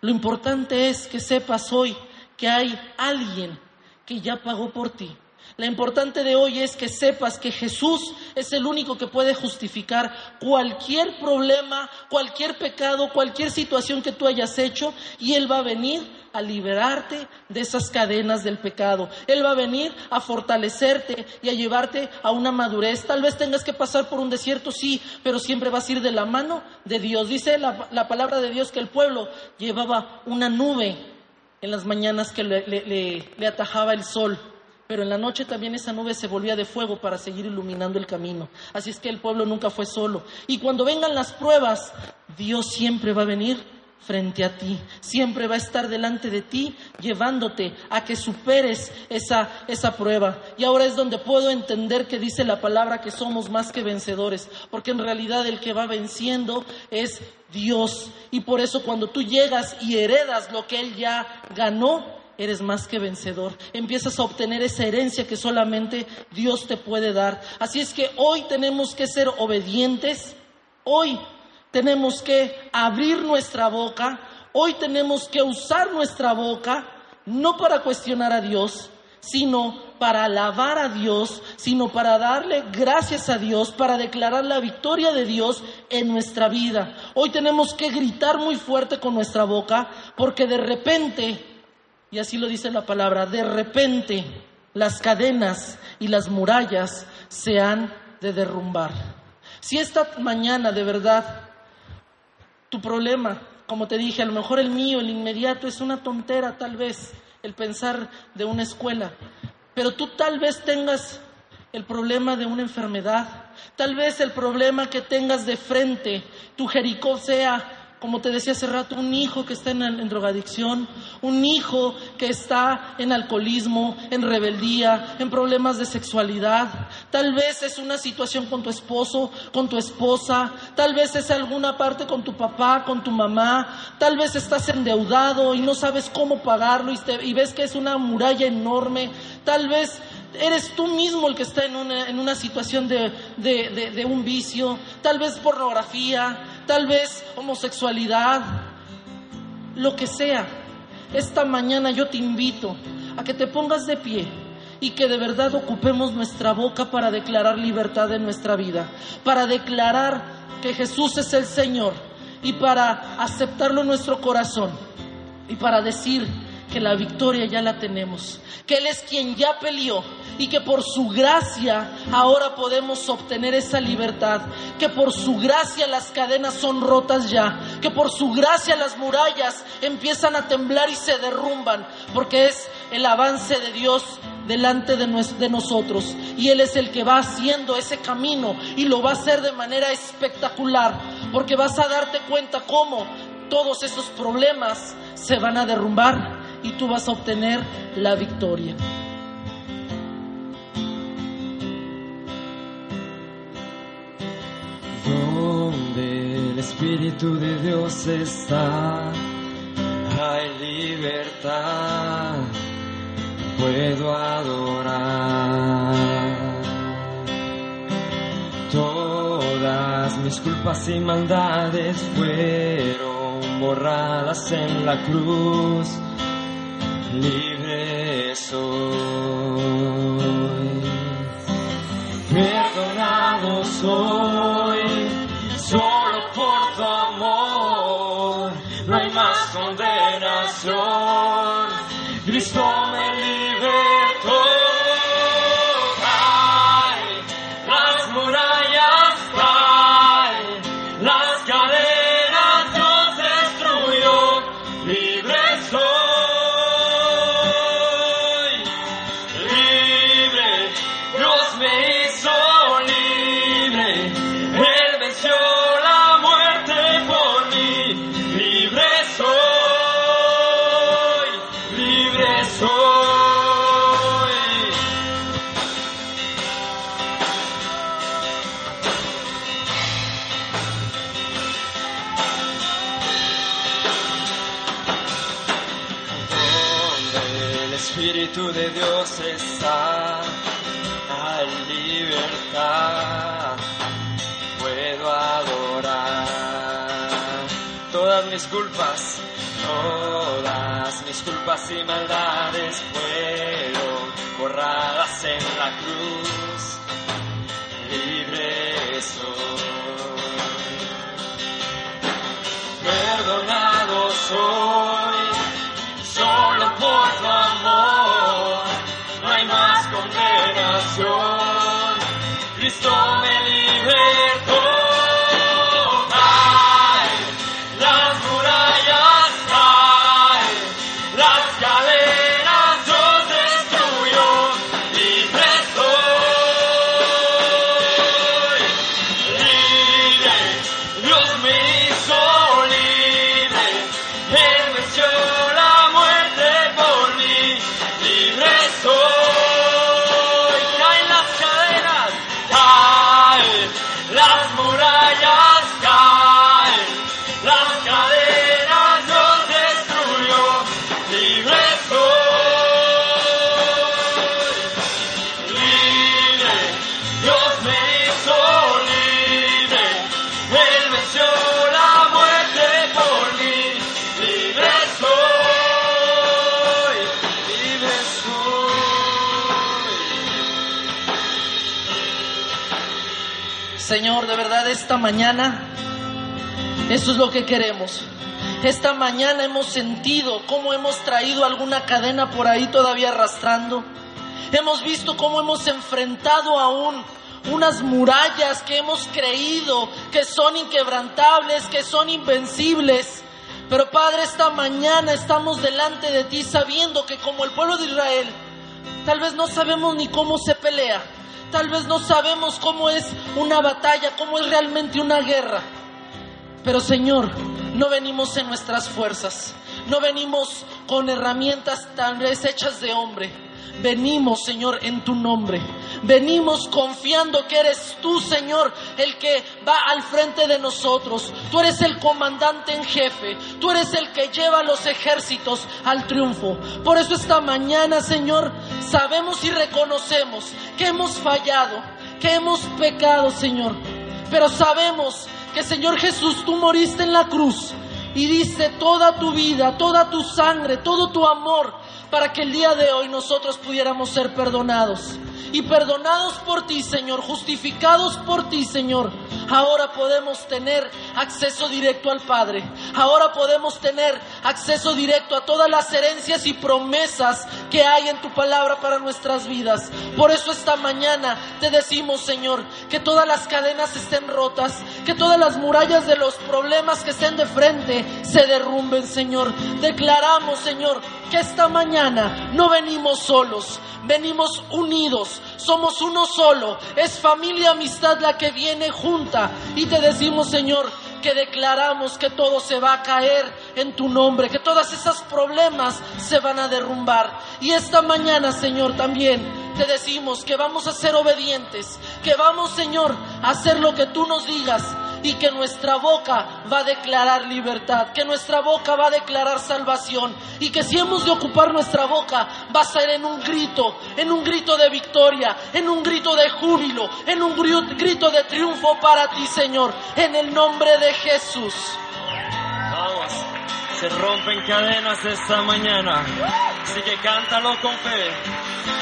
lo importante es que sepas hoy que hay alguien que ya pagó por ti, lo importante de hoy es que sepas que Jesús es el único que puede justificar cualquier problema, cualquier pecado, cualquier situación que tú hayas hecho y Él va a venir a liberarte de esas cadenas del pecado. Él va a venir a fortalecerte y a llevarte a una madurez. Tal vez tengas que pasar por un desierto, sí, pero siempre vas a ir de la mano de Dios. Dice la, palabra de Dios que el pueblo llevaba una nube en las mañanas que le atajaba el sol pero en la noche también esa nube se volvía de fuego para seguir iluminando el camino. Así es que el pueblo nunca fue solo. Y cuando vengan las pruebas, Dios siempre va a venir frente a ti, siempre va a estar delante de ti, llevándote a que superes esa, esa prueba. Y ahora es donde puedo entender que dice la palabra que somos más que vencedores, porque en realidad el que va venciendo es Dios. Y por eso cuando tú llegas y heredas lo que Él ya ganó, eres más que vencedor. Empiezas a obtener esa herencia que solamente Dios te puede dar. Así es que hoy tenemos que ser obedientes. Hoy tenemos que abrir nuestra boca. Hoy tenemos que usar nuestra boca, no para cuestionar a Dios, sino para alabar a Dios, sino para darle gracias a Dios, para declarar la victoria de Dios en nuestra vida. Hoy tenemos que gritar muy fuerte con nuestra boca, porque de repente y así lo dice la palabra, de repente las cadenas y las murallas se han de derrumbar. Si esta mañana de verdad tu problema, como te dije, a lo mejor el mío, el inmediato, es una tontera tal vez el pensar de una escuela, pero tú tal vez tengas el problema de una enfermedad, tal vez el problema que tengas de frente, tu Jericó sea como te decía hace rato, un hijo que está en, drogadicción, un hijo que está en alcoholismo, en rebeldía, en problemas de sexualidad. Tal vez es una situación con tu esposo, con tu esposa, tal vez es alguna parte con tu papá, con tu mamá, tal vez estás endeudado y no sabes cómo pagarlo y, ves que es una muralla enorme, tal vez eres tú mismo el que está en una, en una situación de, de, un vicio, tal vez pornografía, tal vez homosexualidad, lo que sea. Esta mañana yo te invito a que te pongas de pie y que de verdad ocupemos nuestra boca para declarar libertad en nuestra vida, para declarar que Jesús es el Señor y para aceptarlo en nuestro corazón y para decir que la victoria ya la tenemos, que Él es quien ya peleó y que por su gracia ahora podemos obtener esa libertad, que por su gracia las cadenas son rotas ya, que por su gracia las murallas empiezan a temblar y se derrumban, porque es el avance de Dios delante de, de nosotros. Y Él es el que va haciendo ese camino y lo va a hacer de manera espectacular, porque vas a darte cuenta cómo todos esos problemas se van a derrumbar y tú vas a obtener la victoria. Donde el Espíritu de Dios está, hay libertad, puedo adorar. Todas mis culpas y maldades fueron borradas en la cruz libre soy. Perdonado soy, solo por tu amor, no hay más condenación. Libertad, puedo adorar. Todas mis culpas, todas mis culpas y maldades fueron borradas en la cruz, libre soy esta mañana, eso es lo que queremos. Esta mañana hemos sentido cómo hemos traído alguna cadena por ahí todavía arrastrando. Hemos visto cómo hemos enfrentado aún unas murallas que hemos creído que son inquebrantables, que son invencibles. Pero Padre, esta mañana estamos delante de ti sabiendo que como el pueblo de Israel, tal vez no sabemos ni cómo se pelea, tal vez no sabemos cómo es una batalla, cómo es realmente una guerra. Pero Señor, no venimos en nuestras fuerzas, no venimos con herramientas tal vez hechas de hombre. Venimos, Señor, en tu nombre. Venimos confiando que eres tú, Señor, el que va al frente de nosotros. Tú eres el comandante en jefe. Tú eres el que lleva a los ejércitos al triunfo. Por eso esta mañana, Señor, sabemos y reconocemos que hemos fallado, que hemos pecado, Señor. Pero sabemos que, Señor Jesús, tú moriste en la cruz y diste toda tu vida, toda tu sangre, todo tu amor para que el día de hoy nosotros pudiéramos ser perdonados. Y perdonados por ti, Señor, justificados por ti, Señor, ahora podemos tener acceso directo al Padre. Ahora podemos tener acceso directo a todas las herencias y promesas que hay en tu palabra para nuestras vidas. Por eso esta mañana te decimos, Señor, que todas las cadenas estén rotas, que todas las murallas de los problemas que estén de frente se derrumben, Señor. Declaramos, Señor, que esta mañana no venimos solos, venimos unidos, somos uno solo, es familia, amistad la que viene junta. Y te decimos, Señor, que declaramos que todo se va a caer en tu nombre, que todas esas problemas se van a derrumbar. Y esta mañana, Señor, también te decimos que vamos a ser obedientes, que vamos, Señor, a hacer lo que tú nos digas y que nuestra boca va a declarar libertad, que nuestra boca va a declarar salvación y que si hemos de ocupar nuestra boca va a ser en un grito, en un grito de victoria, en un grito de júbilo, en un grito de triunfo para ti, Señor, en el nombre de Jesús. Vamos, se rompen cadenas esta mañana, así que cántalo con fe.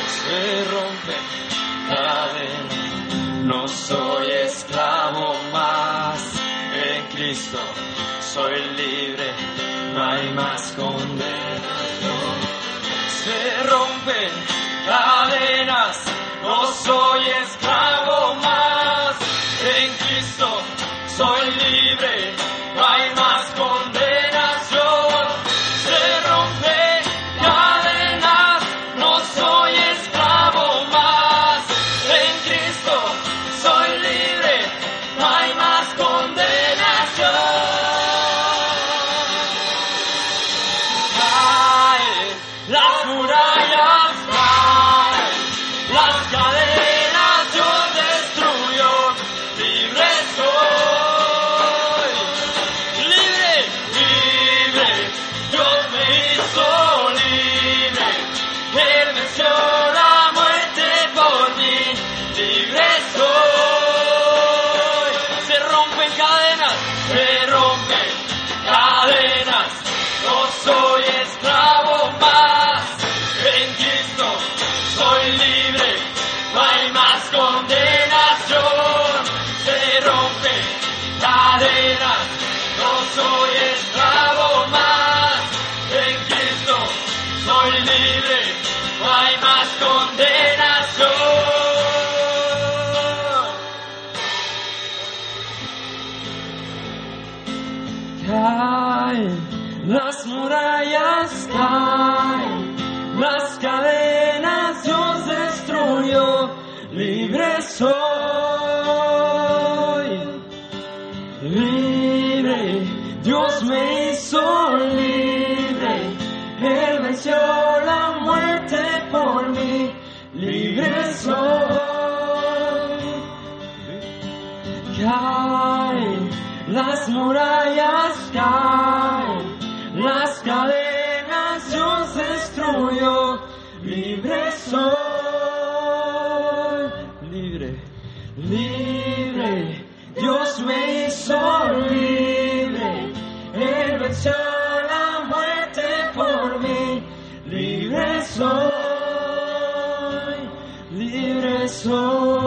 Se rompen cadenas no soy esclavo más en Cristo, soy libre, no hay más condenación. Se rompen cadenas, no soy esclavo más en Cristo, soy libre, rompen cadenas, se rompen cadenas, no soy murallas, caen las cadenas, Dios destruyó, libre soy, libre, libre, Dios me hizo libre, Él venció la muerte por mí, libre soy, libre soy.